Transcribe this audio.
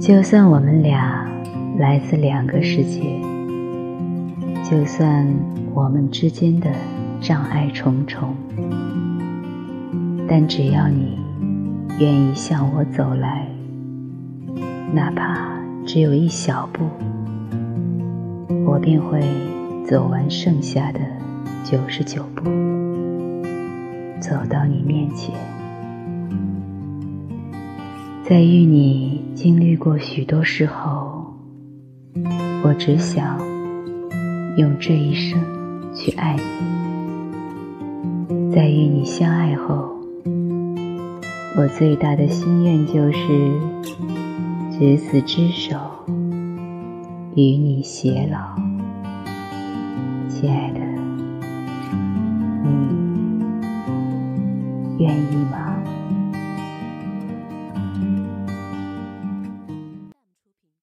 就算我们俩来自两个世界，就算我们之间的障碍重重，但只要你愿意向我走来，哪怕只有一小步，我便会走完剩下的九十九步，走到你面前。在与你经历过许多事后，我只想用这一生去爱你。在与你相爱后，我最大的心愿就是执子之手，与你偕老。亲爱的，你愿意吗？